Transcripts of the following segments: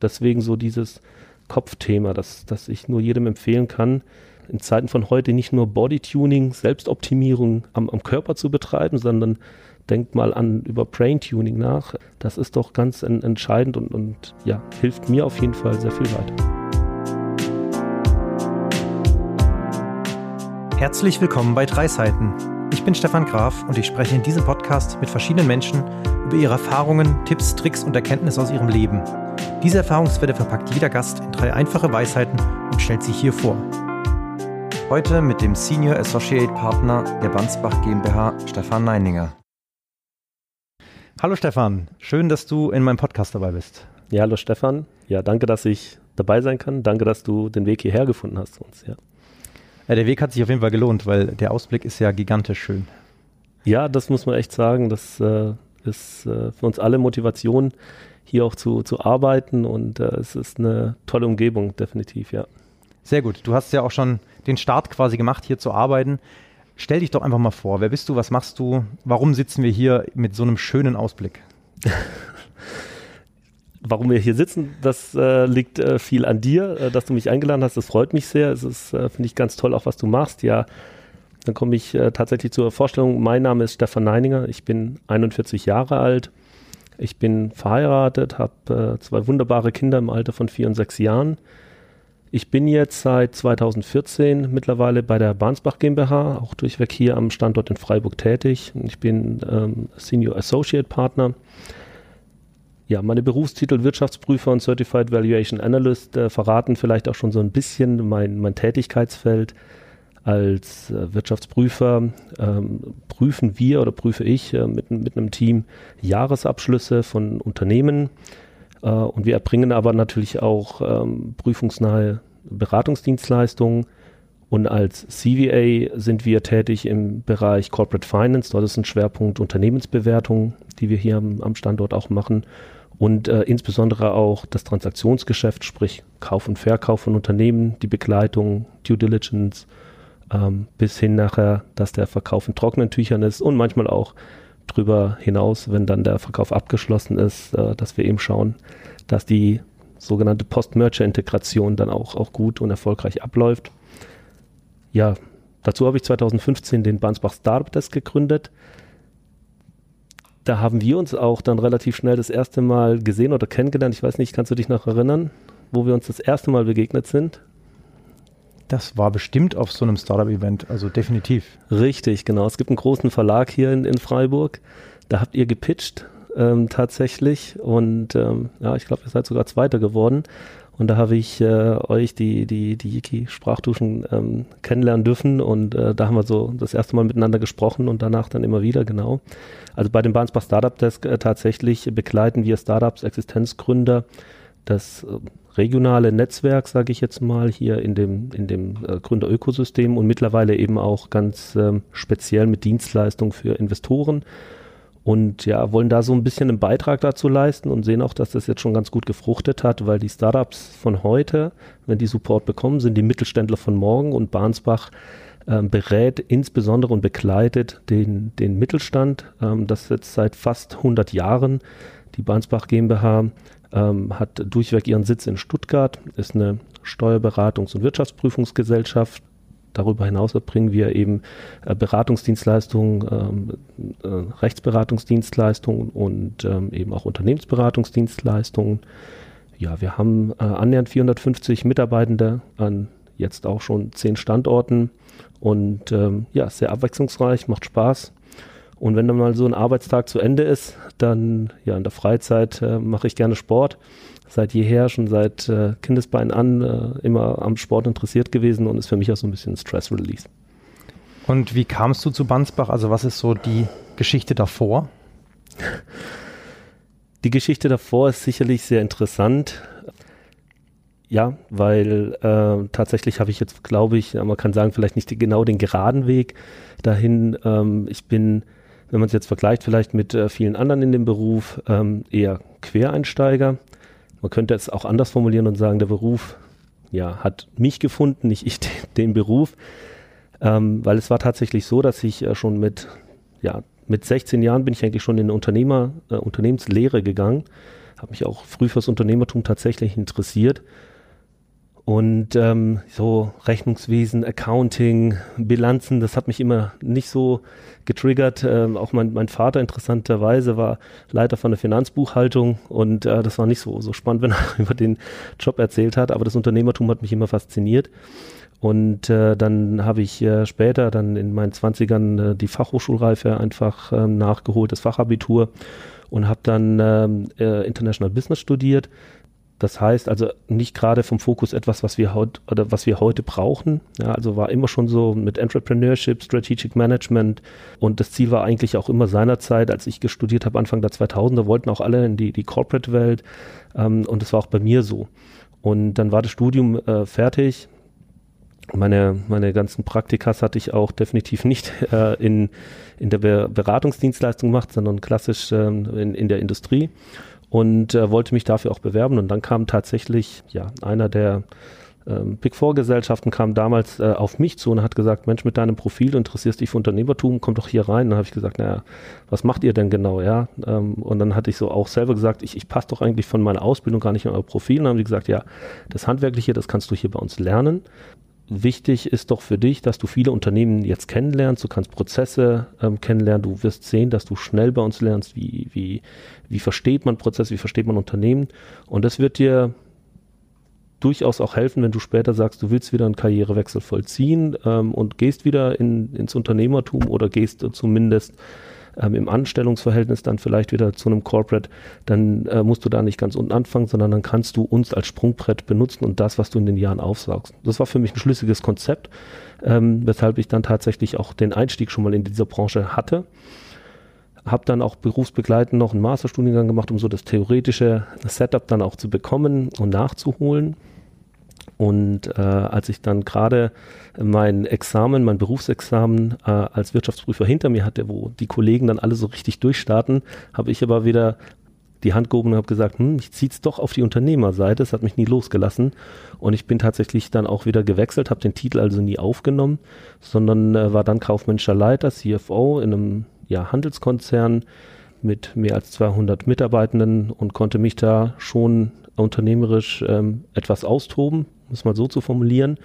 Deswegen so dieses Kopfthema, das, das ich nur jedem empfehlen kann, in Zeiten von heute nicht nur Bodytuning, Selbstoptimierung am, am Körper zu betreiben, sondern denkt mal an über Brain-Tuning nach. Das ist doch ganz en entscheidend und, und ja, hilft mir auf jeden Fall sehr viel weiter. Herzlich willkommen bei Drei Seiten. Ich bin Stefan Graf und ich spreche in diesem Podcast mit verschiedenen Menschen über ihre Erfahrungen, Tipps, Tricks und Erkenntnisse aus ihrem Leben. Diese Erfahrungswerte verpackt jeder Gast in drei einfache Weisheiten und stellt sie hier vor. Heute mit dem Senior Associate Partner der Bansbach GmbH, Stefan Neininger. Hallo Stefan, schön, dass du in meinem Podcast dabei bist. Ja, hallo Stefan. Ja, danke, dass ich dabei sein kann. Danke, dass du den Weg hierher gefunden hast zu uns. Ja. Ja, der Weg hat sich auf jeden Fall gelohnt, weil der Ausblick ist ja gigantisch schön. Ja, das muss man echt sagen. Das äh, ist äh, für uns alle Motivation, hier auch zu, zu arbeiten und äh, es ist eine tolle Umgebung, definitiv, ja. Sehr gut. Du hast ja auch schon den Start quasi gemacht, hier zu arbeiten. Stell dich doch einfach mal vor. Wer bist du? Was machst du? Warum sitzen wir hier mit so einem schönen Ausblick? Warum wir hier sitzen, das äh, liegt äh, viel an dir, äh, dass du mich eingeladen hast. Das freut mich sehr. Es ist, äh, finde ich, ganz toll, auch was du machst. Ja, dann komme ich äh, tatsächlich zur Vorstellung. Mein Name ist Stefan Neininger. Ich bin 41 Jahre alt. Ich bin verheiratet, habe äh, zwei wunderbare Kinder im Alter von vier und sechs Jahren. Ich bin jetzt seit 2014 mittlerweile bei der Bahnsbach GmbH, auch durchweg hier am Standort in Freiburg tätig. Ich bin ähm, Senior Associate Partner. Ja, meine Berufstitel Wirtschaftsprüfer und Certified Valuation Analyst äh, verraten vielleicht auch schon so ein bisschen mein, mein Tätigkeitsfeld. Als äh, Wirtschaftsprüfer ähm, prüfen wir oder prüfe ich äh, mit, mit einem Team Jahresabschlüsse von Unternehmen äh, und wir erbringen aber natürlich auch ähm, prüfungsnahe Beratungsdienstleistungen. Und als CVA sind wir tätig im Bereich Corporate Finance. Dort ist ein Schwerpunkt Unternehmensbewertung, die wir hier am, am Standort auch machen. Und äh, insbesondere auch das Transaktionsgeschäft, sprich Kauf und Verkauf von Unternehmen, die Begleitung, Due Diligence, ähm, bis hin nachher, dass der Verkauf in trockenen Tüchern ist und manchmal auch drüber hinaus, wenn dann der Verkauf abgeschlossen ist, äh, dass wir eben schauen, dass die sogenannte Post-Merger-Integration dann auch, auch gut und erfolgreich abläuft. Ja, dazu habe ich 2015 den Bansbach Startup Desk gegründet. Da haben wir uns auch dann relativ schnell das erste Mal gesehen oder kennengelernt. Ich weiß nicht, kannst du dich noch erinnern, wo wir uns das erste Mal begegnet sind? Das war bestimmt auf so einem Startup-Event, also definitiv. Richtig, genau. Es gibt einen großen Verlag hier in, in Freiburg. Da habt ihr gepitcht ähm, tatsächlich und ähm, ja, ich glaube, ihr seid sogar Zweiter geworden. Und da habe ich äh, euch die, die, die Yiki-Sprachduschen ähm, kennenlernen dürfen und äh, da haben wir so das erste Mal miteinander gesprochen und danach dann immer wieder, genau. Also bei dem Bahnsbach Startup Desk äh, tatsächlich begleiten wir Startups, Existenzgründer, das äh, regionale Netzwerk, sage ich jetzt mal, hier in dem, in dem äh, Gründerökosystem und mittlerweile eben auch ganz ähm, speziell mit Dienstleistungen für Investoren und ja, wollen da so ein bisschen einen Beitrag dazu leisten und sehen auch, dass das jetzt schon ganz gut gefruchtet hat, weil die Startups von heute, wenn die Support bekommen, sind die Mittelständler von morgen und Bahnsbach ähm, berät insbesondere und begleitet den, den Mittelstand, ähm, das jetzt seit fast 100 Jahren. Die Bahnsbach GmbH ähm, hat durchweg ihren Sitz in Stuttgart, ist eine Steuerberatungs- und Wirtschaftsprüfungsgesellschaft. Darüber hinaus erbringen wir eben äh, Beratungsdienstleistungen, ähm, äh, Rechtsberatungsdienstleistungen und ähm, eben auch Unternehmensberatungsdienstleistungen. Ja, wir haben äh, annähernd 450 Mitarbeitende an jetzt auch schon zehn Standorten und ähm, ja, sehr abwechslungsreich, macht Spaß. Und wenn dann mal so ein Arbeitstag zu Ende ist, dann ja in der Freizeit äh, mache ich gerne Sport. Seit jeher, schon seit äh, Kindesbein an, äh, immer am Sport interessiert gewesen und ist für mich auch so ein bisschen Stress Release. Und wie kamst du zu Bansbach? Also was ist so die Geschichte davor? Die Geschichte davor ist sicherlich sehr interessant. Ja, weil äh, tatsächlich habe ich jetzt, glaube ich, man kann sagen, vielleicht nicht die, genau den geraden Weg dahin. Ähm, ich bin wenn man es jetzt vergleicht vielleicht mit äh, vielen anderen in dem Beruf, ähm, eher Quereinsteiger. Man könnte es auch anders formulieren und sagen, der Beruf ja, hat mich gefunden, nicht ich den, den Beruf. Ähm, weil es war tatsächlich so, dass ich äh, schon mit, ja, mit 16 Jahren bin ich eigentlich schon in eine Unternehmer, äh, Unternehmenslehre gegangen. habe mich auch früh fürs Unternehmertum tatsächlich interessiert. Und ähm, so Rechnungswesen, Accounting, Bilanzen, das hat mich immer nicht so getriggert. Ähm, auch mein, mein Vater interessanterweise war Leiter von der Finanzbuchhaltung und äh, das war nicht so, so spannend, wenn er über den Job erzählt hat, aber das Unternehmertum hat mich immer fasziniert. Und äh, dann habe ich äh, später dann in meinen Zwanzigern äh, die Fachhochschulreife einfach äh, nachgeholt, das Fachabitur und habe dann ähm, äh, International Business studiert das heißt also nicht gerade vom Fokus etwas, was wir heute oder was wir heute brauchen. Ja, also war immer schon so mit Entrepreneurship, Strategic Management und das Ziel war eigentlich auch immer seinerzeit, als ich gestudiert habe, Anfang der 2000er, wollten auch alle in die, die Corporate-Welt ähm, und das war auch bei mir so. Und dann war das Studium äh, fertig. Meine, meine ganzen Praktikas hatte ich auch definitiv nicht äh, in, in der Be Beratungsdienstleistung gemacht, sondern klassisch ähm, in, in der Industrie und äh, wollte mich dafür auch bewerben. Und dann kam tatsächlich ja einer der ähm, Big Four Gesellschaften kam damals äh, auf mich zu und hat gesagt, Mensch, mit deinem Profil, interessierst dich für Unternehmertum, komm doch hier rein. Und dann habe ich gesagt, naja, was macht ihr denn genau, ja? Ähm, und dann hatte ich so auch selber gesagt, ich, ich passe doch eigentlich von meiner Ausbildung gar nicht in euer Profil. Und dann haben die gesagt, ja, das Handwerkliche, das kannst du hier bei uns lernen wichtig ist doch für dich, dass du viele Unternehmen jetzt kennenlernst, du kannst Prozesse ähm, kennenlernen, du wirst sehen, dass du schnell bei uns lernst, wie, wie, wie versteht man Prozesse, wie versteht man Unternehmen? Und das wird dir durchaus auch helfen, wenn du später sagst, du willst wieder einen Karrierewechsel vollziehen ähm, und gehst wieder in, ins Unternehmertum oder gehst zumindest ähm, im Anstellungsverhältnis dann vielleicht wieder zu einem Corporate, dann äh, musst du da nicht ganz unten anfangen, sondern dann kannst du uns als Sprungbrett benutzen und das, was du in den Jahren aufsaugst. Das war für mich ein schlüssiges Konzept, ähm, weshalb ich dann tatsächlich auch den Einstieg schon mal in dieser Branche hatte habe dann auch berufsbegleitend noch einen Masterstudiengang gemacht, um so das theoretische Setup dann auch zu bekommen und nachzuholen. Und äh, als ich dann gerade mein Examen, mein Berufsexamen äh, als Wirtschaftsprüfer hinter mir hatte, wo die Kollegen dann alle so richtig durchstarten, habe ich aber wieder die Hand gehoben und habe gesagt, hm, ich ziehe es doch auf die Unternehmerseite. Das hat mich nie losgelassen. Und ich bin tatsächlich dann auch wieder gewechselt, habe den Titel also nie aufgenommen, sondern äh, war dann kaufmännischer Leiter, CFO in einem ja, Handelskonzern mit mehr als 200 Mitarbeitenden und konnte mich da schon unternehmerisch ähm, etwas austoben, um es mal so zu formulieren.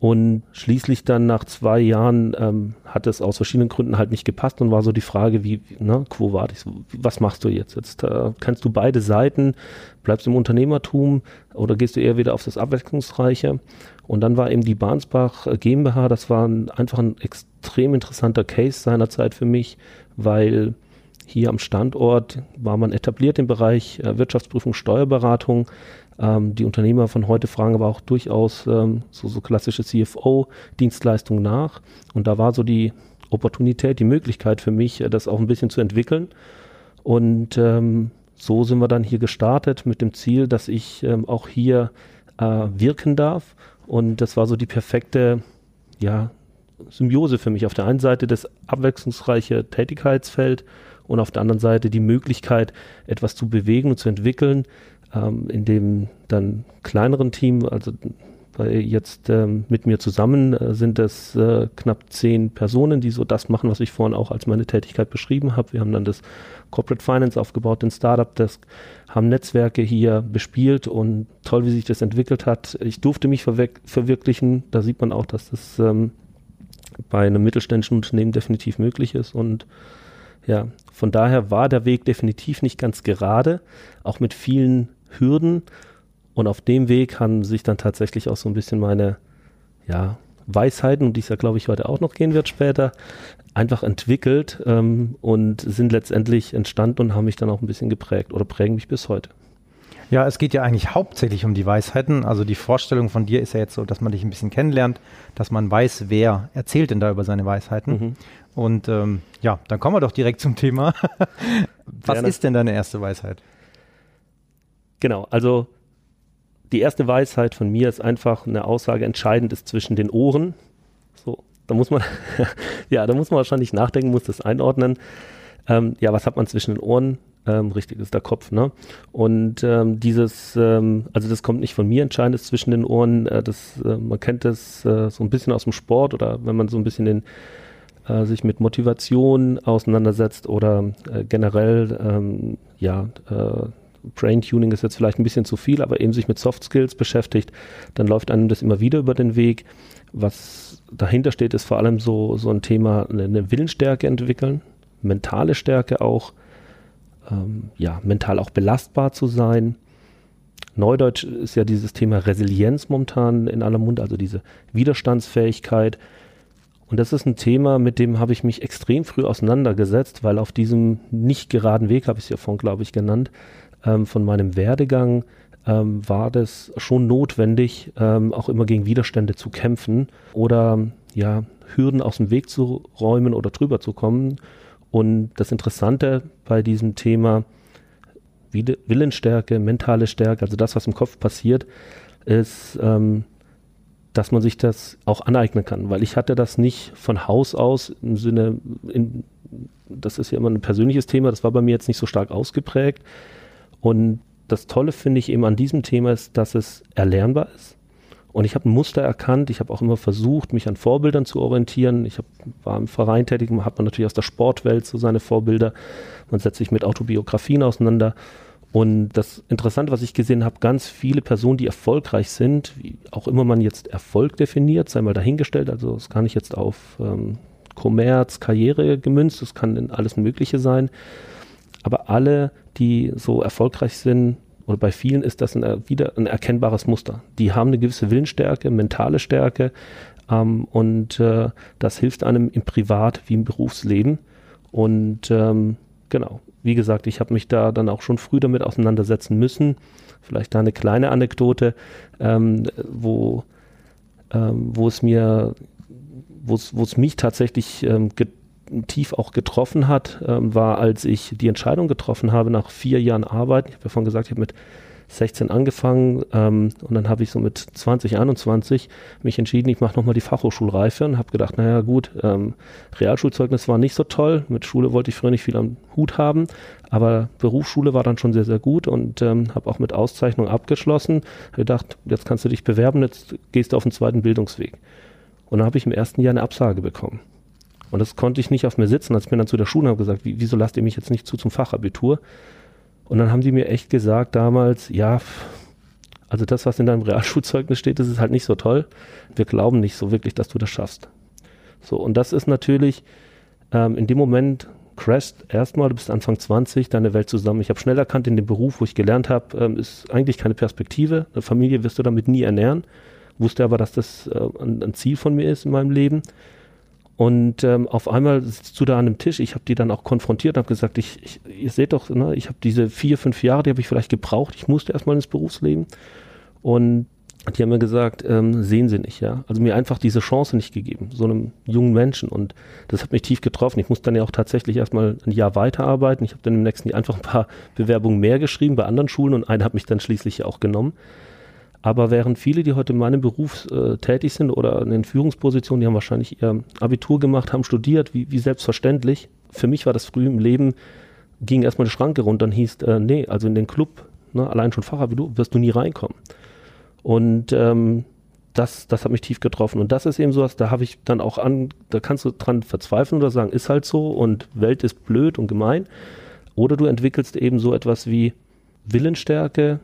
Und schließlich dann nach zwei Jahren ähm, hat es aus verschiedenen Gründen halt nicht gepasst und war so die Frage, wie, ne, quo vadis, was machst du jetzt? Jetzt äh, kannst du beide Seiten, bleibst du im Unternehmertum oder gehst du eher wieder auf das Abwechslungsreiche? Und dann war eben die Bahnsbach äh, GmbH, das war ein, einfach ein extrem interessanter Case seinerzeit für mich, weil hier am Standort war man etabliert im Bereich äh, Wirtschaftsprüfung, Steuerberatung, ähm, die Unternehmer von heute fragen aber auch durchaus ähm, so, so klassische CFO-Dienstleistungen nach. Und da war so die Opportunität, die Möglichkeit für mich, äh, das auch ein bisschen zu entwickeln. Und ähm, so sind wir dann hier gestartet mit dem Ziel, dass ich ähm, auch hier äh, wirken darf. Und das war so die perfekte, ja, Symbiose für mich. Auf der einen Seite das abwechslungsreiche Tätigkeitsfeld und auf der anderen Seite die Möglichkeit, etwas zu bewegen und zu entwickeln, ähm, in dem dann kleineren Team, also jetzt ähm, mit mir zusammen äh, sind es äh, knapp zehn Personen, die so das machen, was ich vorhin auch als meine Tätigkeit beschrieben habe. Wir haben dann das Corporate Finance aufgebaut, den Startup Desk, haben Netzwerke hier bespielt und toll, wie sich das entwickelt hat. Ich durfte mich verwirklichen. Da sieht man auch, dass das ähm, bei einem mittelständischen Unternehmen definitiv möglich ist und ja, von daher war der Weg definitiv nicht ganz gerade, auch mit vielen Hürden. Und auf dem Weg haben sich dann tatsächlich auch so ein bisschen meine, ja, Weisheiten, und die es ja, glaube ich, heute auch noch gehen wird später, einfach entwickelt ähm, und sind letztendlich entstanden und haben mich dann auch ein bisschen geprägt oder prägen mich bis heute. Ja, es geht ja eigentlich hauptsächlich um die Weisheiten. Also die Vorstellung von dir ist ja jetzt so, dass man dich ein bisschen kennenlernt, dass man weiß, wer erzählt denn da über seine Weisheiten. Mhm. Und ähm, ja, dann kommen wir doch direkt zum Thema. Was Gerne. ist denn deine erste Weisheit? Genau, also die erste Weisheit von mir ist einfach eine Aussage, entscheidend ist zwischen den Ohren. So, da muss man, ja, da muss man wahrscheinlich nachdenken, muss das einordnen. Ähm, ja, was hat man zwischen den Ohren? Ähm, richtig ist der Kopf, ne? Und ähm, dieses, ähm, also das kommt nicht von mir, entscheidend ist zwischen den Ohren. Äh, das, äh, man kennt das äh, so ein bisschen aus dem Sport oder wenn man so ein bisschen den äh, sich mit Motivation auseinandersetzt oder äh, generell, ähm, ja, äh, Brain Tuning ist jetzt vielleicht ein bisschen zu viel, aber eben sich mit Soft Skills beschäftigt, dann läuft einem das immer wieder über den Weg. Was dahinter steht, ist vor allem so, so ein Thema, eine Willensstärke entwickeln, mentale Stärke auch, ähm, ja, mental auch belastbar zu sein. Neudeutsch ist ja dieses Thema Resilienz momentan in aller Munde, also diese Widerstandsfähigkeit. Und das ist ein Thema, mit dem habe ich mich extrem früh auseinandergesetzt, weil auf diesem nicht geraden Weg, habe ich es ja vorhin, glaube ich, genannt, ähm, von meinem Werdegang ähm, war das schon notwendig, ähm, auch immer gegen Widerstände zu kämpfen oder ja, Hürden aus dem Weg zu räumen oder drüber zu kommen. Und das Interessante bei diesem Thema Willensstärke, mentale Stärke, also das, was im Kopf passiert, ist, ähm, dass man sich das auch aneignen kann, weil ich hatte das nicht von Haus aus im Sinne, in, das ist ja immer ein persönliches Thema, das war bei mir jetzt nicht so stark ausgeprägt. Und das Tolle finde ich eben an diesem Thema ist, dass es erlernbar ist. Und ich habe ein Muster erkannt. Ich habe auch immer versucht, mich an Vorbildern zu orientieren. Ich hab, war im Verein tätig, hat man natürlich aus der Sportwelt so seine Vorbilder. Man setzt sich mit Autobiografien auseinander. Und das Interessante, was ich gesehen habe, ganz viele Personen, die erfolgreich sind, wie auch immer man jetzt Erfolg definiert, sei mal dahingestellt, also es kann nicht jetzt auf ähm, Kommerz, Karriere gemünzt, es kann in alles Mögliche sein. Aber alle, die so erfolgreich sind, oder bei vielen ist das ein, wieder ein erkennbares Muster. Die haben eine gewisse Willensstärke, mentale Stärke ähm, und äh, das hilft einem im Privat wie im Berufsleben. Und ähm, genau, wie gesagt, ich habe mich da dann auch schon früh damit auseinandersetzen müssen. Vielleicht da eine kleine Anekdote, ähm, wo, ähm, wo es mir, wo es mich tatsächlich ähm, tief auch getroffen hat, ähm, war, als ich die Entscheidung getroffen habe, nach vier Jahren Arbeit, ich habe ja vorhin gesagt, ich habe mit 16 angefangen ähm, und dann habe ich so mit 20, 21 mich entschieden, ich mache nochmal die Fachhochschulreife und habe gedacht, naja gut, ähm, Realschulzeugnis war nicht so toll, mit Schule wollte ich früher nicht viel am Hut haben, aber Berufsschule war dann schon sehr, sehr gut und ähm, habe auch mit Auszeichnung abgeschlossen, habe gedacht, jetzt kannst du dich bewerben, jetzt gehst du auf den zweiten Bildungsweg. Und dann habe ich im ersten Jahr eine Absage bekommen. Und das konnte ich nicht auf mir sitzen, als ich mir dann zu der Schule habe gesagt, wieso lasst ihr mich jetzt nicht zu zum Fachabitur? Und dann haben die mir echt gesagt damals, ja, also das, was in deinem Realschulzeugnis steht, das ist halt nicht so toll. Wir glauben nicht so wirklich, dass du das schaffst. So, und das ist natürlich ähm, in dem Moment crasht erstmal, du bist Anfang 20, deine Welt zusammen. Ich habe schnell erkannt, in dem Beruf, wo ich gelernt habe, ähm, ist eigentlich keine Perspektive. Eine Familie wirst du damit nie ernähren. Wusste aber, dass das äh, ein, ein Ziel von mir ist in meinem Leben. Und ähm, auf einmal sitzt du da an einem Tisch. Ich habe die dann auch konfrontiert und habe gesagt, ich, ich, ihr seht doch, ne, ich habe diese vier, fünf Jahre, die habe ich vielleicht gebraucht. Ich musste erstmal ins Berufsleben. Und die haben mir gesagt, ähm, sehen sie nicht, ja. Also mir einfach diese Chance nicht gegeben, so einem jungen Menschen. Und das hat mich tief getroffen. Ich musste dann ja auch tatsächlich erstmal ein Jahr weiterarbeiten. Ich habe dann im nächsten Jahr einfach ein paar Bewerbungen mehr geschrieben bei anderen Schulen und eine hat mich dann schließlich auch genommen. Aber während viele, die heute in meinem Beruf äh, tätig sind oder in Führungspositionen, die haben wahrscheinlich ihr Abitur gemacht, haben studiert, wie, wie selbstverständlich. Für mich war das früh im Leben, ging erstmal die Schranke runter und hieß, äh, nee, also in den Club, ne, allein schon Fachabitur, wirst du nie reinkommen. Und ähm, das, das hat mich tief getroffen. Und das ist eben sowas, da habe ich dann auch an, da kannst du dran verzweifeln oder sagen, ist halt so und Welt ist blöd und gemein. Oder du entwickelst eben so etwas wie Willensstärke,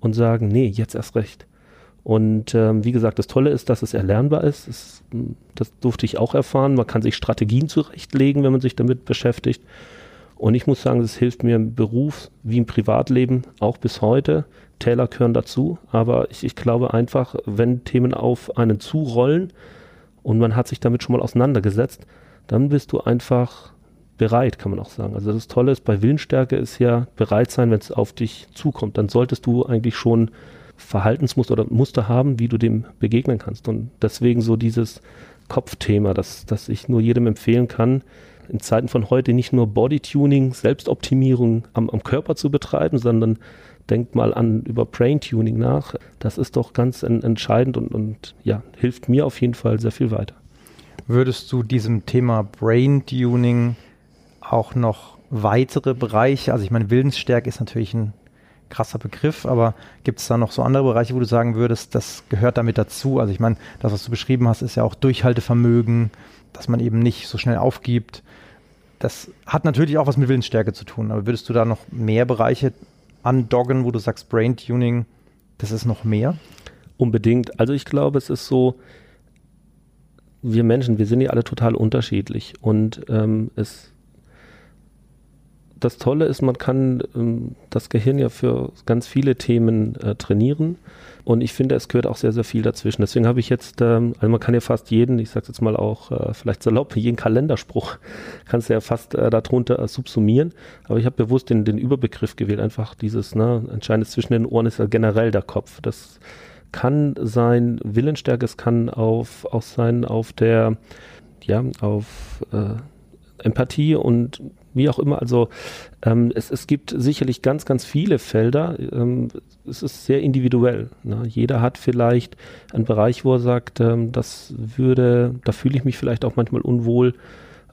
und sagen, nee, jetzt erst recht. Und ähm, wie gesagt, das Tolle ist, dass es erlernbar ist. Es, das durfte ich auch erfahren. Man kann sich Strategien zurechtlegen, wenn man sich damit beschäftigt. Und ich muss sagen, es hilft mir im Beruf wie im Privatleben auch bis heute. Täler gehören dazu. Aber ich, ich glaube einfach, wenn Themen auf einen zurollen und man hat sich damit schon mal auseinandergesetzt, dann bist du einfach bereit, kann man auch sagen. Also das Tolle ist, bei Willensstärke ist ja bereit sein, wenn es auf dich zukommt. Dann solltest du eigentlich schon Verhaltensmuster oder Muster haben, wie du dem begegnen kannst. Und deswegen so dieses Kopfthema, das, das ich nur jedem empfehlen kann, in Zeiten von heute nicht nur Bodytuning, Selbstoptimierung am, am Körper zu betreiben, sondern denkt mal an über Brain-Tuning nach. Das ist doch ganz en entscheidend und, und ja, hilft mir auf jeden Fall sehr viel weiter. Würdest du diesem Thema Brain-Tuning auch noch weitere Bereiche? Also ich meine, Willensstärke ist natürlich ein krasser Begriff, aber gibt es da noch so andere Bereiche, wo du sagen würdest, das gehört damit dazu? Also ich meine, das, was du beschrieben hast, ist ja auch Durchhaltevermögen, dass man eben nicht so schnell aufgibt. Das hat natürlich auch was mit Willensstärke zu tun, aber würdest du da noch mehr Bereiche andoggen, wo du sagst, Brain Tuning, das ist noch mehr? Unbedingt. Also ich glaube, es ist so, wir Menschen, wir sind ja alle total unterschiedlich und ähm, es das Tolle ist, man kann ähm, das Gehirn ja für ganz viele Themen äh, trainieren. Und ich finde, es gehört auch sehr, sehr viel dazwischen. Deswegen habe ich jetzt, ähm, also man kann ja fast jeden, ich sage jetzt mal auch äh, vielleicht salopp, jeden Kalenderspruch kannst du ja fast äh, darunter äh, subsumieren. Aber ich habe bewusst den, den Überbegriff gewählt, einfach dieses, ne, entscheidend zwischen den Ohren ist ja generell der Kopf. Das kann sein Willensstärke, es kann auf, auch sein auf der, ja, auf äh, Empathie und wie auch immer. Also ähm, es, es gibt sicherlich ganz, ganz viele Felder. Ähm, es ist sehr individuell. Ne? Jeder hat vielleicht einen Bereich, wo er sagt, ähm, das würde, da fühle ich mich vielleicht auch manchmal unwohl.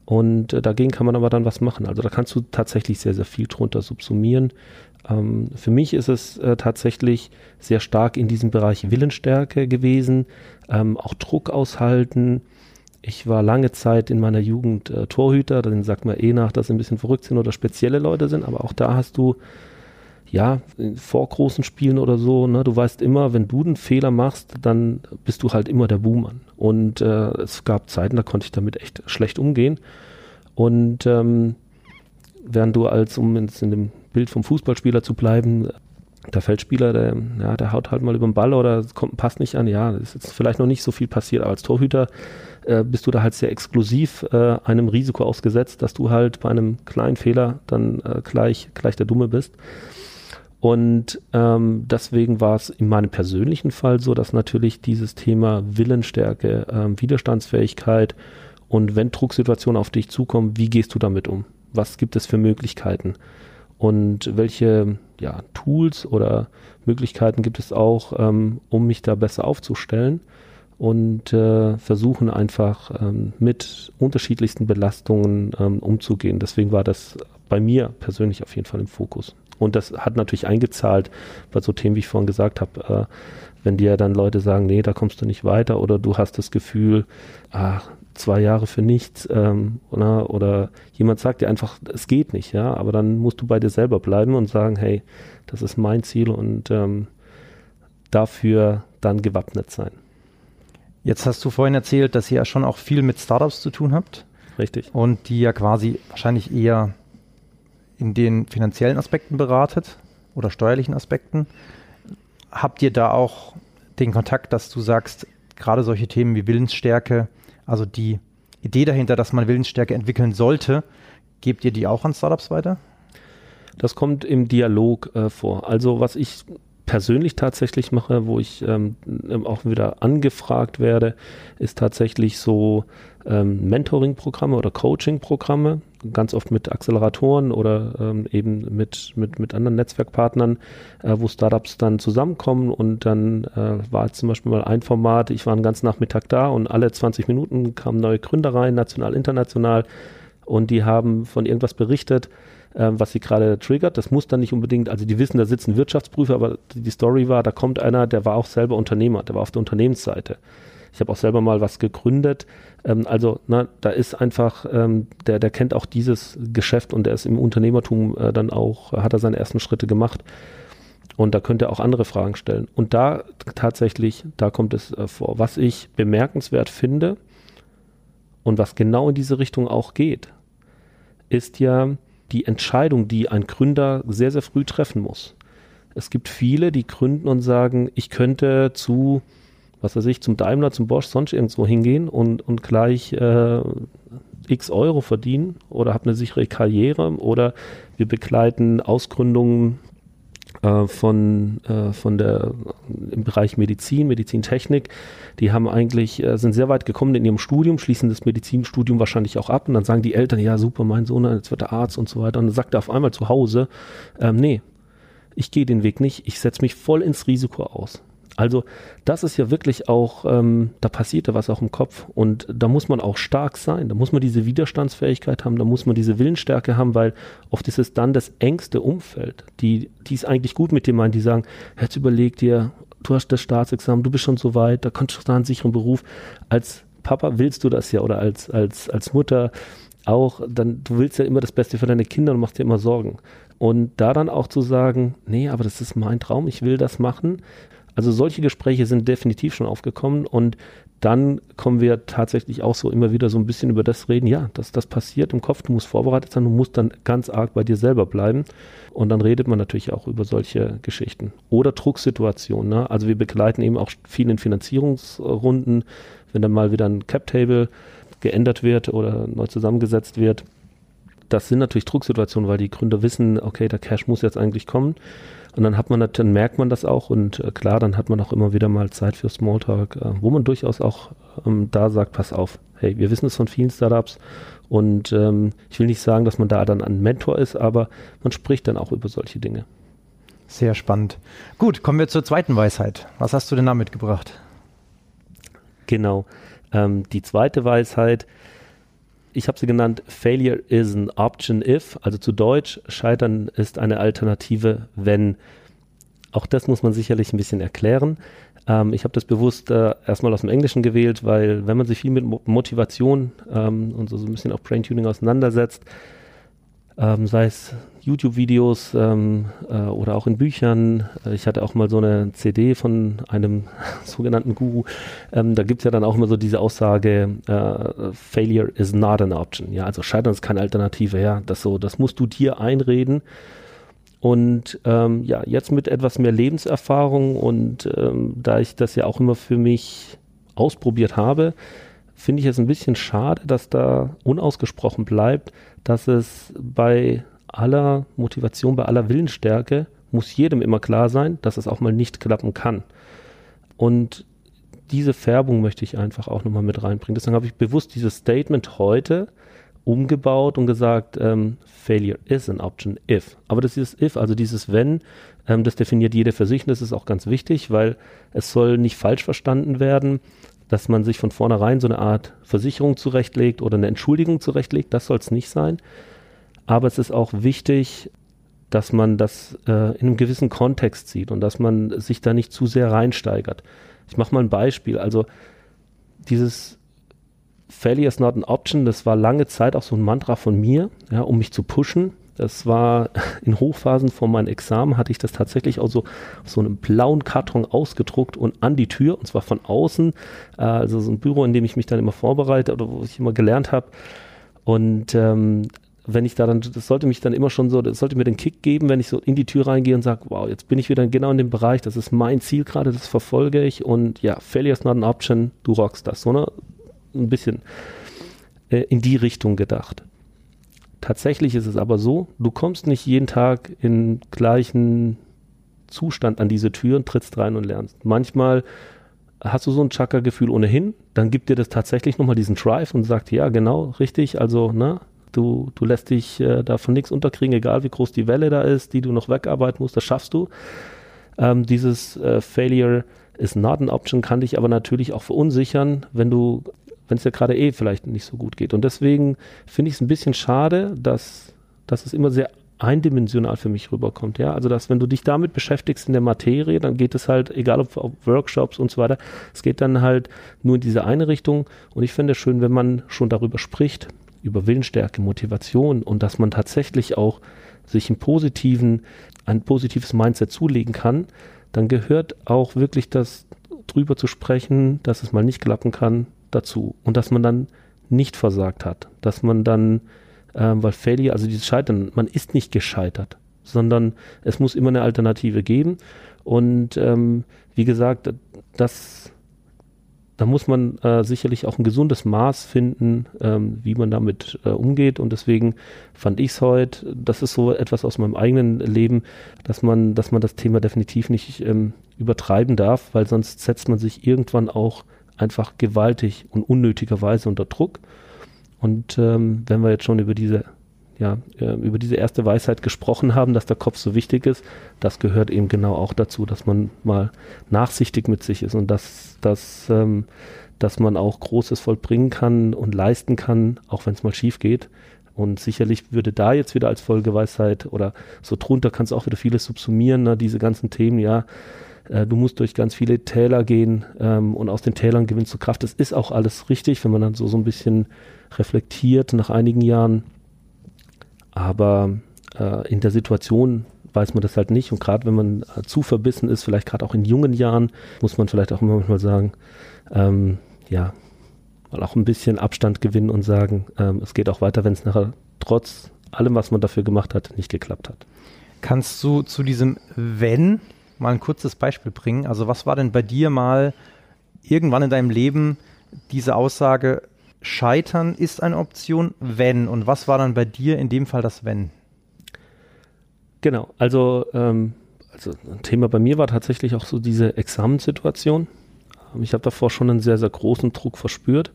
Und äh, dagegen kann man aber dann was machen. Also da kannst du tatsächlich sehr, sehr viel drunter subsumieren. Ähm, für mich ist es äh, tatsächlich sehr stark in diesem Bereich Willensstärke gewesen, ähm, auch Druck aushalten, ich war lange Zeit in meiner Jugend äh, Torhüter, dann sagt man eh nach, dass sie ein bisschen verrückt sind oder spezielle Leute sind, aber auch da hast du, ja, vor großen Spielen oder so, ne, du weißt immer, wenn du einen Fehler machst, dann bist du halt immer der Buhmann. Und äh, es gab Zeiten, da konnte ich damit echt schlecht umgehen. Und ähm, während du als, um jetzt in dem Bild vom Fußballspieler zu bleiben, der Feldspieler, der, ja, der haut halt mal über den Ball oder kommt, passt nicht an. Ja, ist jetzt vielleicht noch nicht so viel passiert, aber als Torhüter äh, bist du da halt sehr exklusiv äh, einem Risiko ausgesetzt, dass du halt bei einem kleinen Fehler dann äh, gleich, gleich der Dumme bist. Und ähm, deswegen war es in meinem persönlichen Fall so, dass natürlich dieses Thema Willensstärke, ähm, Widerstandsfähigkeit und wenn Drucksituationen auf dich zukommen, wie gehst du damit um? Was gibt es für Möglichkeiten? Und welche ja, Tools oder Möglichkeiten gibt es auch, ähm, um mich da besser aufzustellen? Und äh, versuchen einfach ähm, mit unterschiedlichsten Belastungen ähm, umzugehen. Deswegen war das bei mir persönlich auf jeden Fall im Fokus. Und das hat natürlich eingezahlt bei so Themen, wie ich vorhin gesagt habe, äh, wenn dir dann Leute sagen, nee, da kommst du nicht weiter oder du hast das Gefühl, ach, zwei Jahre für nichts ähm, oder, oder jemand sagt dir einfach, es geht nicht, ja, aber dann musst du bei dir selber bleiben und sagen, hey, das ist mein Ziel und ähm, dafür dann gewappnet sein. Jetzt hast du vorhin erzählt, dass ihr ja schon auch viel mit Startups zu tun habt. Richtig. Und die ja quasi wahrscheinlich eher in den finanziellen Aspekten beratet oder steuerlichen Aspekten. Habt ihr da auch den Kontakt, dass du sagst, gerade solche Themen wie Willensstärke, also die Idee dahinter, dass man Willensstärke entwickeln sollte, gebt ihr die auch an Startups weiter? Das kommt im Dialog äh, vor. Also was ich persönlich tatsächlich mache, wo ich ähm, auch wieder angefragt werde, ist tatsächlich so ähm, Mentoring-Programme oder Coaching-Programme, ganz oft mit Acceleratoren oder ähm, eben mit, mit, mit anderen Netzwerkpartnern, äh, wo Startups dann zusammenkommen und dann äh, war zum Beispiel mal ein Format, ich war einen ganzen Nachmittag da und alle 20 Minuten kamen neue Gründer rein, national, international und die haben von irgendwas berichtet, ähm, was sie gerade triggert. Das muss dann nicht unbedingt, also die wissen, da sitzen Wirtschaftsprüfer, aber die Story war, da kommt einer, der war auch selber Unternehmer, der war auf der Unternehmensseite. Ich habe auch selber mal was gegründet. Ähm, also, na, da ist einfach, ähm, der, der kennt auch dieses Geschäft und der ist im Unternehmertum äh, dann auch, hat er seine ersten Schritte gemacht. Und da könnte er auch andere Fragen stellen. Und da tatsächlich, da kommt es äh, vor. Was ich bemerkenswert finde und was genau in diese Richtung auch geht, ist ja, die Entscheidung, die ein Gründer sehr, sehr früh treffen muss. Es gibt viele, die gründen und sagen, ich könnte zu, was weiß ich, zum Daimler, zum Bosch, sonst irgendwo hingehen und, und gleich äh, x Euro verdienen oder habe eine sichere Karriere oder wir begleiten Ausgründungen von, äh, von der, im Bereich Medizin, Medizintechnik. Die haben eigentlich, äh, sind sehr weit gekommen in ihrem Studium, schließen das Medizinstudium wahrscheinlich auch ab und dann sagen die Eltern, ja super, mein Sohn, jetzt wird er Arzt und so weiter. Und dann sagt er auf einmal zu Hause, ähm, nee, ich gehe den Weg nicht, ich setze mich voll ins Risiko aus. Also das ist ja wirklich auch, ähm, da passiert ja was auch im Kopf und da muss man auch stark sein, da muss man diese Widerstandsfähigkeit haben, da muss man diese Willensstärke haben, weil oft ist es dann das engste Umfeld, die, die ist eigentlich gut mit dem meinen, die sagen, jetzt überleg dir, du hast das Staatsexamen, du bist schon so weit, da kannst du da einen sicheren Beruf. Als Papa willst du das ja oder als, als, als Mutter auch, dann, du willst ja immer das Beste für deine Kinder und machst dir immer Sorgen. Und da dann auch zu sagen, nee, aber das ist mein Traum, ich will das machen. Also solche Gespräche sind definitiv schon aufgekommen und dann kommen wir tatsächlich auch so immer wieder so ein bisschen über das reden, ja, dass das passiert im Kopf, du musst vorbereitet sein, du musst dann ganz arg bei dir selber bleiben und dann redet man natürlich auch über solche Geschichten. Oder Drucksituationen, ne? also wir begleiten eben auch vielen Finanzierungsrunden, wenn dann mal wieder ein Cap-Table geändert wird oder neu zusammengesetzt wird. Das sind natürlich Drucksituationen, weil die Gründer wissen, okay, der Cash muss jetzt eigentlich kommen. Und dann hat man, dann merkt man das auch und äh, klar, dann hat man auch immer wieder mal Zeit für Smalltalk, äh, wo man durchaus auch ähm, da sagt, pass auf, hey, wir wissen es von vielen Startups und ähm, ich will nicht sagen, dass man da dann ein Mentor ist, aber man spricht dann auch über solche Dinge. Sehr spannend. Gut, kommen wir zur zweiten Weisheit. Was hast du denn da mitgebracht? Genau. Ähm, die zweite Weisheit, ich habe sie genannt, Failure is an option if, also zu Deutsch, Scheitern ist eine Alternative, wenn. Auch das muss man sicherlich ein bisschen erklären. Ähm, ich habe das bewusst äh, erstmal aus dem Englischen gewählt, weil wenn man sich viel mit Mo Motivation ähm, und so, so ein bisschen auch Brain Tuning auseinandersetzt, ähm, sei es YouTube-Videos ähm, äh, oder auch in Büchern. Äh, ich hatte auch mal so eine CD von einem sogenannten Guru. Ähm, da gibt es ja dann auch immer so diese Aussage, äh, Failure is not an option. Ja, also Scheitern ist keine Alternative. Ja, das so, das musst du dir einreden. Und ähm, ja, jetzt mit etwas mehr Lebenserfahrung und ähm, da ich das ja auch immer für mich ausprobiert habe, finde ich es ein bisschen schade, dass da unausgesprochen bleibt, dass es bei aller Motivation, bei aller Willensstärke muss jedem immer klar sein, dass es auch mal nicht klappen kann. Und diese Färbung möchte ich einfach auch nochmal mit reinbringen. Deswegen habe ich bewusst dieses Statement heute umgebaut und gesagt, ähm, Failure is an option if. Aber das ist if, also dieses wenn, ähm, das definiert jeder für sich und das ist auch ganz wichtig, weil es soll nicht falsch verstanden werden, dass man sich von vornherein so eine Art Versicherung zurechtlegt oder eine Entschuldigung zurechtlegt. Das soll es nicht sein, aber es ist auch wichtig, dass man das äh, in einem gewissen Kontext sieht und dass man sich da nicht zu sehr reinsteigert. Ich mache mal ein Beispiel. Also dieses Failure is not an option, das war lange Zeit auch so ein Mantra von mir, ja, um mich zu pushen. Das war in Hochphasen vor meinem Examen, hatte ich das tatsächlich auch so auf so einem blauen Karton ausgedruckt und an die Tür, und zwar von außen. Äh, also so ein Büro, in dem ich mich dann immer vorbereite oder wo ich immer gelernt habe. Und ähm, wenn ich da dann, das sollte mich dann immer schon so, das sollte mir den Kick geben, wenn ich so in die Tür reingehe und sage, wow, jetzt bin ich wieder genau in dem Bereich, das ist mein Ziel gerade, das verfolge ich und ja, failure is not an option, du rockst das, so ne? Ein bisschen äh, in die Richtung gedacht. Tatsächlich ist es aber so, du kommst nicht jeden Tag in gleichen Zustand an diese Tür und trittst rein und lernst. Manchmal hast du so ein Chakra-Gefühl ohnehin, dann gibt dir das tatsächlich nochmal diesen Drive und sagt, ja, genau, richtig, also, ne, Du, du lässt dich äh, davon nichts unterkriegen, egal wie groß die Welle da ist, die du noch wegarbeiten musst, das schaffst du. Ähm, dieses äh, Failure is not an option kann dich aber natürlich auch verunsichern, wenn du, wenn es dir gerade eh vielleicht nicht so gut geht. Und deswegen finde ich es ein bisschen schade, dass, dass es immer sehr eindimensional für mich rüberkommt. Ja, also dass wenn du dich damit beschäftigst in der Materie, dann geht es halt, egal ob, ob Workshops und so weiter, es geht dann halt nur in diese eine Richtung. Und ich finde es schön, wenn man schon darüber spricht, über Willensstärke, Motivation und dass man tatsächlich auch sich einen positiven, ein positives Mindset zulegen kann, dann gehört auch wirklich das drüber zu sprechen, dass es mal nicht klappen kann, dazu. Und dass man dann nicht versagt hat. Dass man dann, äh, weil Failure, also dieses Scheitern, man ist nicht gescheitert, sondern es muss immer eine Alternative geben. Und ähm, wie gesagt, das da muss man äh, sicherlich auch ein gesundes Maß finden, ähm, wie man damit äh, umgeht. Und deswegen fand ich es heute, das ist so etwas aus meinem eigenen Leben, dass man, dass man das Thema definitiv nicht ähm, übertreiben darf, weil sonst setzt man sich irgendwann auch einfach gewaltig und unnötigerweise unter Druck. Und ähm, wenn wir jetzt schon über diese ja, äh, über diese erste Weisheit gesprochen haben, dass der Kopf so wichtig ist, das gehört eben genau auch dazu, dass man mal nachsichtig mit sich ist und dass, dass, ähm, dass man auch Großes vollbringen kann und leisten kann, auch wenn es mal schief geht. Und sicherlich würde da jetzt wieder als Folgeweisheit oder so drunter kannst du auch wieder vieles subsumieren, ne, diese ganzen Themen, ja, du musst durch ganz viele Täler gehen ähm, und aus den Tälern gewinnst du Kraft. Das ist auch alles richtig, wenn man dann so, so ein bisschen reflektiert nach einigen Jahren. Aber äh, in der Situation weiß man das halt nicht. Und gerade wenn man äh, zu verbissen ist, vielleicht gerade auch in jungen Jahren, muss man vielleicht auch manchmal sagen, ähm, ja, mal auch ein bisschen Abstand gewinnen und sagen, ähm, es geht auch weiter, wenn es nachher trotz allem, was man dafür gemacht hat, nicht geklappt hat. Kannst du zu diesem Wenn mal ein kurzes Beispiel bringen? Also was war denn bei dir mal irgendwann in deinem Leben diese Aussage, Scheitern ist eine Option, wenn? Und was war dann bei dir in dem Fall das Wenn? Genau, also, ähm, also ein Thema bei mir war tatsächlich auch so diese Examenssituation. Ähm, ich habe davor schon einen sehr, sehr großen Druck verspürt.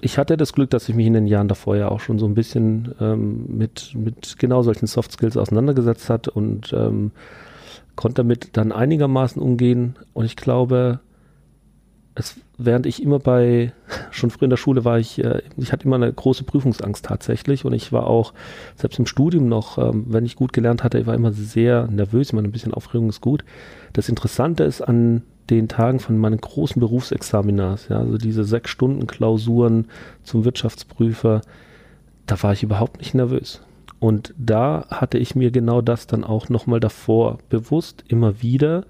Ich hatte das Glück, dass ich mich in den Jahren davor ja auch schon so ein bisschen ähm, mit, mit genau solchen Soft Skills auseinandergesetzt hat und ähm, konnte damit dann einigermaßen umgehen. Und ich glaube, es, während ich immer bei, schon früh in der Schule war ich, äh, ich hatte immer eine große Prüfungsangst tatsächlich und ich war auch, selbst im Studium noch, ähm, wenn ich gut gelernt hatte, ich war immer sehr nervös, immer ein bisschen Aufregung ist gut. Das Interessante ist an den Tagen von meinen großen Berufsexaminars, ja, also diese sechs Stunden Klausuren zum Wirtschaftsprüfer, da war ich überhaupt nicht nervös. Und da hatte ich mir genau das dann auch nochmal davor bewusst immer wieder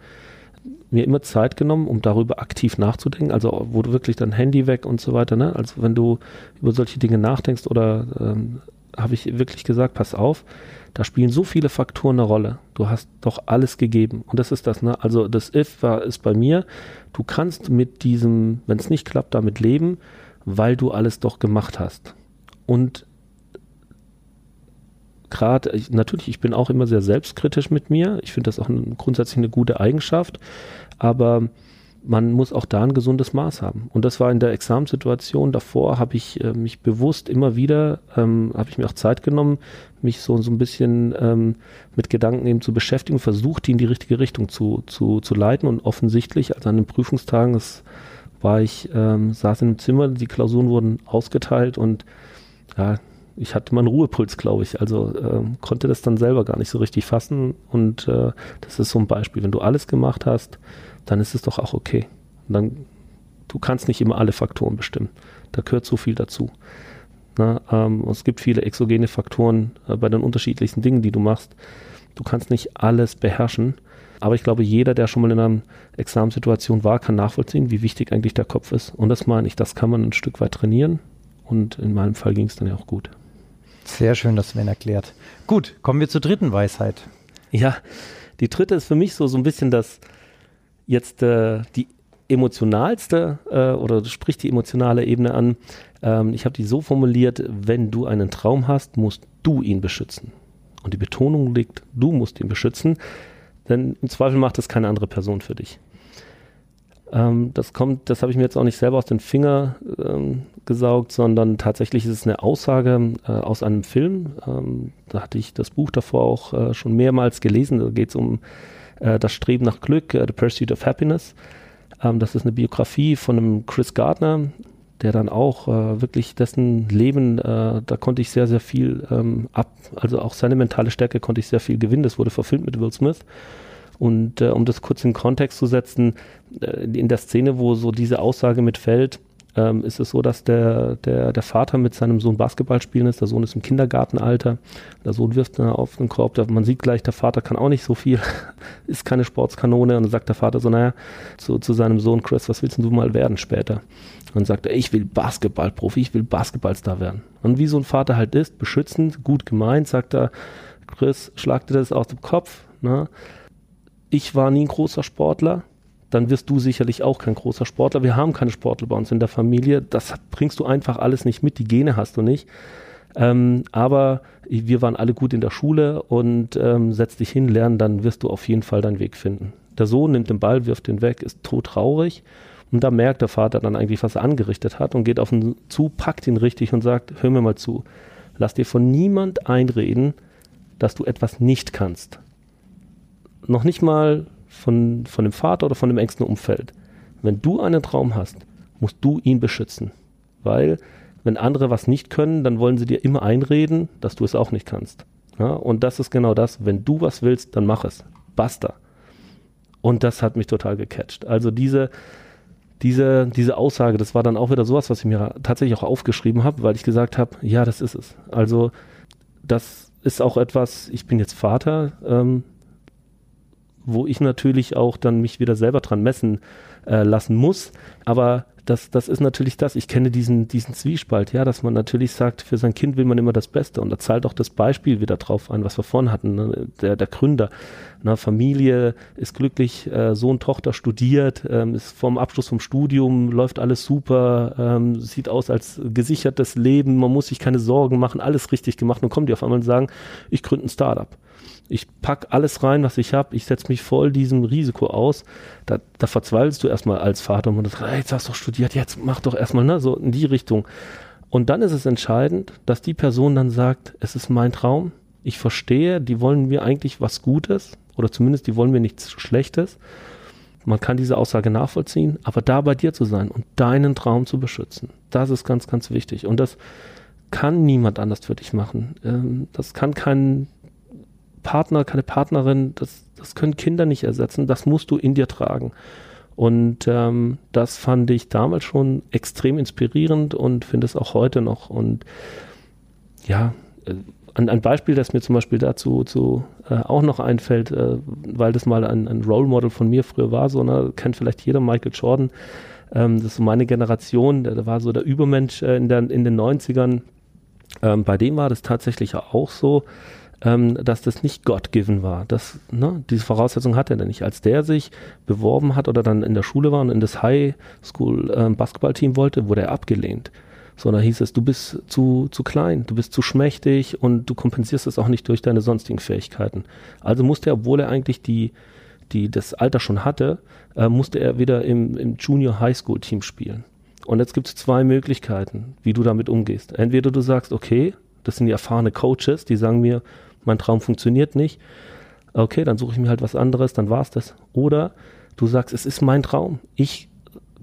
mir immer Zeit genommen, um darüber aktiv nachzudenken. Also wo du wirklich dein Handy weg und so weiter. Ne? Also wenn du über solche Dinge nachdenkst oder ähm, habe ich wirklich gesagt, pass auf, da spielen so viele Faktoren eine Rolle. Du hast doch alles gegeben. Und das ist das, ne? Also das If war, ist bei mir, du kannst mit diesem, wenn es nicht klappt, damit leben, weil du alles doch gemacht hast. Und gerade, natürlich, ich bin auch immer sehr selbstkritisch mit mir. Ich finde das auch grundsätzlich eine gute Eigenschaft, aber man muss auch da ein gesundes Maß haben. Und das war in der Examensituation davor, habe ich äh, mich bewusst immer wieder, ähm, habe ich mir auch Zeit genommen, mich so, so ein bisschen ähm, mit Gedanken eben zu beschäftigen, versucht, die in die richtige Richtung zu, zu, zu leiten. Und offensichtlich, also an den Prüfungstagen, das war ich, ähm, saß in einem Zimmer, die Klausuren wurden ausgeteilt und ja, ich hatte mal einen Ruhepuls, glaube ich. Also äh, konnte das dann selber gar nicht so richtig fassen. Und äh, das ist so ein Beispiel. Wenn du alles gemacht hast, dann ist es doch auch okay. Und dann, du kannst nicht immer alle Faktoren bestimmen. Da gehört so viel dazu. Na, ähm, es gibt viele exogene Faktoren äh, bei den unterschiedlichsten Dingen, die du machst. Du kannst nicht alles beherrschen. Aber ich glaube, jeder, der schon mal in einer Examenssituation war, kann nachvollziehen, wie wichtig eigentlich der Kopf ist. Und das meine ich, das kann man ein Stück weit trainieren. Und in meinem Fall ging es dann ja auch gut. Sehr schön, dass Sven erklärt. Gut, kommen wir zur dritten Weisheit. Ja, die dritte ist für mich so, so ein bisschen das jetzt äh, die emotionalste äh, oder spricht die emotionale Ebene an. Ähm, ich habe die so formuliert, wenn du einen Traum hast, musst du ihn beschützen. Und die Betonung liegt, du musst ihn beschützen, denn im Zweifel macht es keine andere Person für dich. Ähm, das kommt, das habe ich mir jetzt auch nicht selber aus den Finger ähm, gesaugt, sondern tatsächlich ist es eine Aussage äh, aus einem Film. Ähm, da hatte ich das Buch davor auch äh, schon mehrmals gelesen. Da geht es um äh, das Streben nach Glück, äh, The Pursuit of Happiness. Ähm, das ist eine Biografie von einem Chris Gardner, der dann auch äh, wirklich dessen Leben, äh, da konnte ich sehr, sehr viel ähm, ab, also auch seine mentale Stärke konnte ich sehr viel gewinnen. Das wurde verfilmt mit Will Smith. Und äh, um das kurz in Kontext zu setzen, äh, in der Szene, wo so diese Aussage mitfällt, ähm, ist es so, dass der, der, der Vater mit seinem Sohn Basketball spielen ist. Der Sohn ist im Kindergartenalter. Der Sohn wirft auf den Korb. Man sieht gleich, der Vater kann auch nicht so viel, ist keine Sportskanone. Und dann sagt der Vater so, naja, zu, zu seinem Sohn Chris, was willst du mal werden später? Und dann sagt er, ich will Basketballprofi, ich will Basketballstar werden. Und wie so ein Vater halt ist, beschützend, gut gemeint, sagt er, Chris, schlag dir das aus dem Kopf. Ne? Ich war nie ein großer Sportler, dann wirst du sicherlich auch kein großer Sportler. Wir haben keine Sportler bei uns in der Familie. Das bringst du einfach alles nicht mit. Die Gene hast du nicht. Ähm, aber wir waren alle gut in der Schule und ähm, setz dich hin, lernen, dann wirst du auf jeden Fall deinen Weg finden. Der Sohn nimmt den Ball, wirft ihn weg, ist todtraurig. Und da merkt der Vater dann eigentlich, was er angerichtet hat und geht auf ihn zu, packt ihn richtig und sagt, hör mir mal zu, lass dir von niemand einreden, dass du etwas nicht kannst noch nicht mal von, von dem Vater oder von dem engsten Umfeld. Wenn du einen Traum hast, musst du ihn beschützen. Weil, wenn andere was nicht können, dann wollen sie dir immer einreden, dass du es auch nicht kannst. Ja, und das ist genau das. Wenn du was willst, dann mach es. Basta. Und das hat mich total gecatcht. Also diese, diese, diese Aussage, das war dann auch wieder sowas, was ich mir tatsächlich auch aufgeschrieben habe, weil ich gesagt habe, ja, das ist es. Also das ist auch etwas, ich bin jetzt Vater, ähm, wo ich natürlich auch dann mich wieder selber dran messen äh, lassen muss. Aber das, das ist natürlich das. Ich kenne diesen, diesen Zwiespalt, ja, dass man natürlich sagt, für sein Kind will man immer das Beste. Und da zahlt auch das Beispiel wieder drauf ein, was wir vorhin hatten, ne? der, der Gründer. Na, Familie ist glücklich, äh, Sohn, Tochter studiert, ähm, ist vorm Abschluss vom Studium, läuft alles super, ähm, sieht aus als gesichertes Leben, man muss sich keine Sorgen machen, alles richtig gemacht. Und kommen die auf einmal und sagen, ich gründe ein Startup ich pack alles rein, was ich habe, ich setze mich voll diesem Risiko aus. Da, da verzweifelst du erstmal als Vater und sagst, hey, jetzt hast du studiert, jetzt mach doch erstmal, ne, so in die Richtung. Und dann ist es entscheidend, dass die Person dann sagt, es ist mein Traum, ich verstehe, die wollen mir eigentlich was Gutes oder zumindest die wollen mir nichts Schlechtes. Man kann diese Aussage nachvollziehen, aber da bei dir zu sein und deinen Traum zu beschützen, das ist ganz, ganz wichtig. Und das kann niemand anders für dich machen. Ähm, das kann kein Partner, keine Partnerin, das, das können Kinder nicht ersetzen, das musst du in dir tragen. Und ähm, das fand ich damals schon extrem inspirierend und finde es auch heute noch. Und ja, äh, ein, ein, Beispiel, das mir zum Beispiel dazu zu, äh, auch noch einfällt, äh, weil das mal ein, ein Role Model von mir früher war, so ne, kennt vielleicht jeder Michael Jordan. Ähm, das ist so meine Generation, der, der war so der Übermensch äh, in, der, in den 90ern. Ähm, bei dem war das tatsächlich auch so, ähm, dass das nicht God-given war. Das, ne, diese Voraussetzung hat er denn nicht. Als der sich beworben hat oder dann in der Schule war und in das High-School-Basketballteam ähm, wollte, wurde er abgelehnt. So, da hieß es, du bist zu, zu klein, du bist zu schmächtig und du kompensierst es auch nicht durch deine sonstigen Fähigkeiten. Also musste er, obwohl er eigentlich die, die das Alter schon hatte, äh, musste er wieder im, im Junior High School Team spielen. Und jetzt gibt es zwei Möglichkeiten, wie du damit umgehst. Entweder du sagst, okay, das sind die erfahrene Coaches, die sagen mir, mein Traum funktioniert nicht. Okay, dann suche ich mir halt was anderes, dann war es das. Oder du sagst, es ist mein Traum. Ich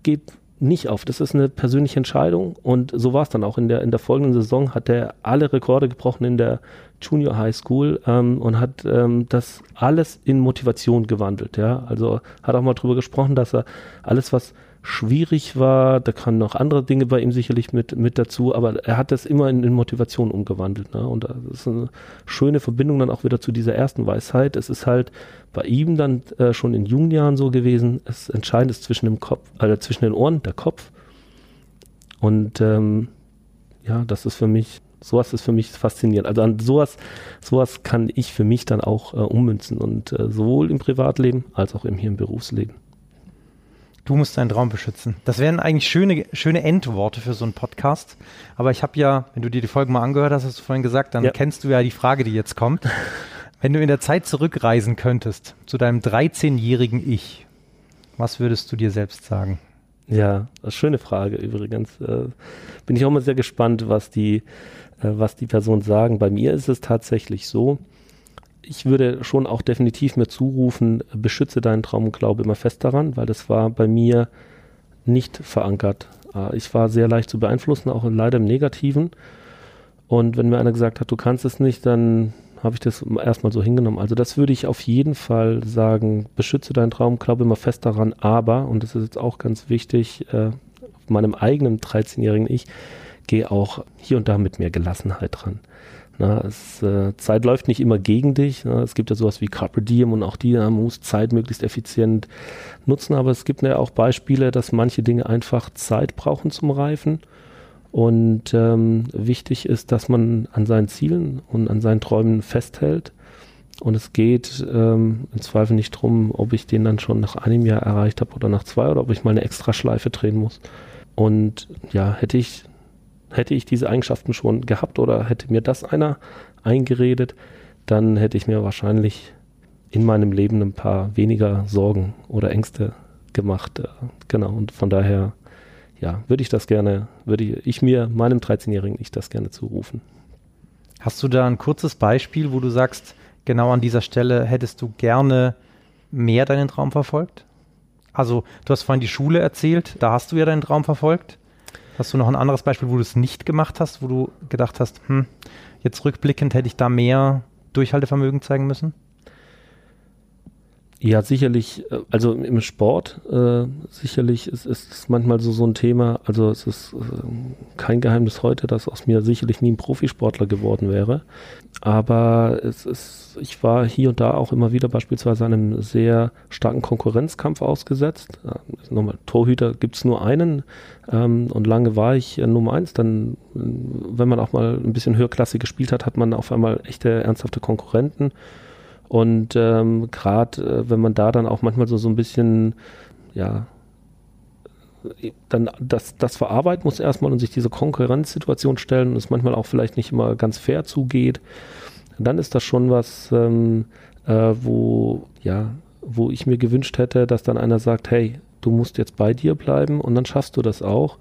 gebe nicht auf. Das ist eine persönliche Entscheidung und so war es dann auch. In der, in der folgenden Saison hat er alle Rekorde gebrochen in der Junior High School ähm, und hat ähm, das alles in Motivation gewandelt. Ja, also hat auch mal drüber gesprochen, dass er alles, was schwierig war. Da kamen noch andere Dinge bei ihm sicherlich mit, mit dazu, aber er hat das immer in, in Motivation umgewandelt. Ne? Und das ist eine schöne Verbindung dann auch wieder zu dieser ersten Weisheit. Es ist halt bei ihm dann äh, schon in jungen Jahren so gewesen, es entscheidend ist zwischen dem Kopf, also zwischen den Ohren, der Kopf. Und ähm, ja, das ist für mich, sowas ist für mich faszinierend. Also an sowas, sowas kann ich für mich dann auch äh, ummünzen und äh, sowohl im Privatleben als auch im hier im Berufsleben. Du musst deinen Traum beschützen. Das wären eigentlich schöne, schöne Endworte für so einen Podcast. Aber ich habe ja, wenn du dir die Folge mal angehört hast, hast du vorhin gesagt, dann ja. kennst du ja die Frage, die jetzt kommt. Wenn du in der Zeit zurückreisen könntest zu deinem 13-jährigen Ich, was würdest du dir selbst sagen? Ja, schöne Frage übrigens. Äh, bin ich auch mal sehr gespannt, was die, was die Personen sagen. Bei mir ist es tatsächlich so, ich würde schon auch definitiv mir zurufen, beschütze deinen Traum und glaube immer fest daran, weil das war bei mir nicht verankert. Äh, ich war sehr leicht zu beeinflussen, auch leider im Negativen. Und wenn mir einer gesagt hat, du kannst es nicht, dann habe ich das erstmal so hingenommen. Also das würde ich auf jeden Fall sagen, beschütze deinen Traum, glaube immer fest daran, aber, und das ist jetzt auch ganz wichtig, äh, meinem eigenen 13-jährigen Ich, gehe auch hier und da mit mehr Gelassenheit dran. Na, es, äh, Zeit läuft nicht immer gegen dich. Na, es gibt ja sowas wie Carpe Diem und auch die, man muss Zeit möglichst effizient nutzen, aber es gibt ja auch Beispiele, dass manche Dinge einfach Zeit brauchen zum Reifen. Und ähm, wichtig ist, dass man an seinen Zielen und an seinen Träumen festhält. Und es geht ähm, im Zweifel nicht darum, ob ich den dann schon nach einem Jahr erreicht habe oder nach zwei oder ob ich mal eine extra Schleife drehen muss. Und ja, hätte ich hätte ich diese Eigenschaften schon gehabt oder hätte mir das einer eingeredet, dann hätte ich mir wahrscheinlich in meinem Leben ein paar weniger Sorgen oder Ängste gemacht. Äh, genau, und von daher, ja, würde ich das gerne, würde ich mir, meinem 13-Jährigen, ich das gerne zurufen. Hast du da ein kurzes Beispiel, wo du sagst, genau an dieser Stelle hättest du gerne mehr deinen Traum verfolgt? Also, du hast vorhin die Schule erzählt, da hast du ja deinen Traum verfolgt. Hast du noch ein anderes Beispiel, wo du es nicht gemacht hast, wo du gedacht hast, hm, jetzt rückblickend hätte ich da mehr Durchhaltevermögen zeigen müssen? Ja, sicherlich, äh, also im Sport äh, sicherlich ist, es manchmal so, so ein Thema. Also es ist äh, kein Geheimnis heute, dass aus mir sicherlich nie ein Profisportler geworden wäre. Aber es ist, ich war hier und da auch immer wieder beispielsweise einem sehr starken Konkurrenzkampf ausgesetzt. Äh, nochmal, Torhüter gibt's nur einen ähm, und lange war ich äh, Nummer eins. Dann, wenn man auch mal ein bisschen höherklassig gespielt hat, hat man auf einmal echte, ernsthafte Konkurrenten. Und ähm, gerade äh, wenn man da dann auch manchmal so, so ein bisschen, ja, dann das, das verarbeiten muss erstmal und sich diese Konkurrenzsituation stellen und es manchmal auch vielleicht nicht immer ganz fair zugeht, dann ist das schon was, ähm, äh, wo, ja, wo ich mir gewünscht hätte, dass dann einer sagt, hey, du musst jetzt bei dir bleiben und dann schaffst du das auch.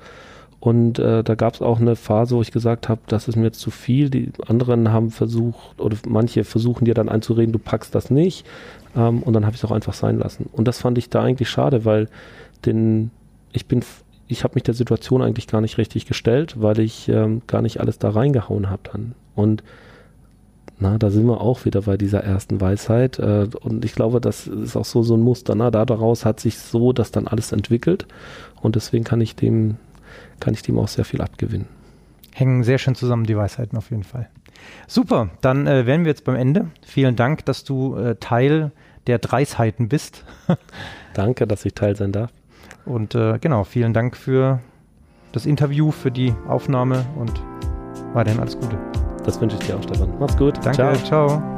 Und äh, da gab es auch eine Phase, wo ich gesagt habe, das ist mir jetzt zu viel. Die anderen haben versucht, oder manche versuchen dir dann einzureden, du packst das nicht. Ähm, und dann habe ich es auch einfach sein lassen. Und das fand ich da eigentlich schade, weil den, ich bin, ich habe mich der Situation eigentlich gar nicht richtig gestellt, weil ich ähm, gar nicht alles da reingehauen habe dann. Und na, da sind wir auch wieder bei dieser ersten Weisheit. Äh, und ich glaube, das ist auch so, so ein Muster. Na, da daraus hat sich so das dann alles entwickelt. Und deswegen kann ich dem kann ich dem auch sehr viel abgewinnen. Hängen sehr schön zusammen, die Weisheiten auf jeden Fall. Super, dann äh, wären wir jetzt beim Ende. Vielen Dank, dass du äh, Teil der Dreisheiten bist. Danke, dass ich Teil sein darf. Und äh, genau, vielen Dank für das Interview, für die Aufnahme und weiterhin alles Gute. Das wünsche ich dir auch, Stefan. Mach's gut. Danke, ciao. ciao.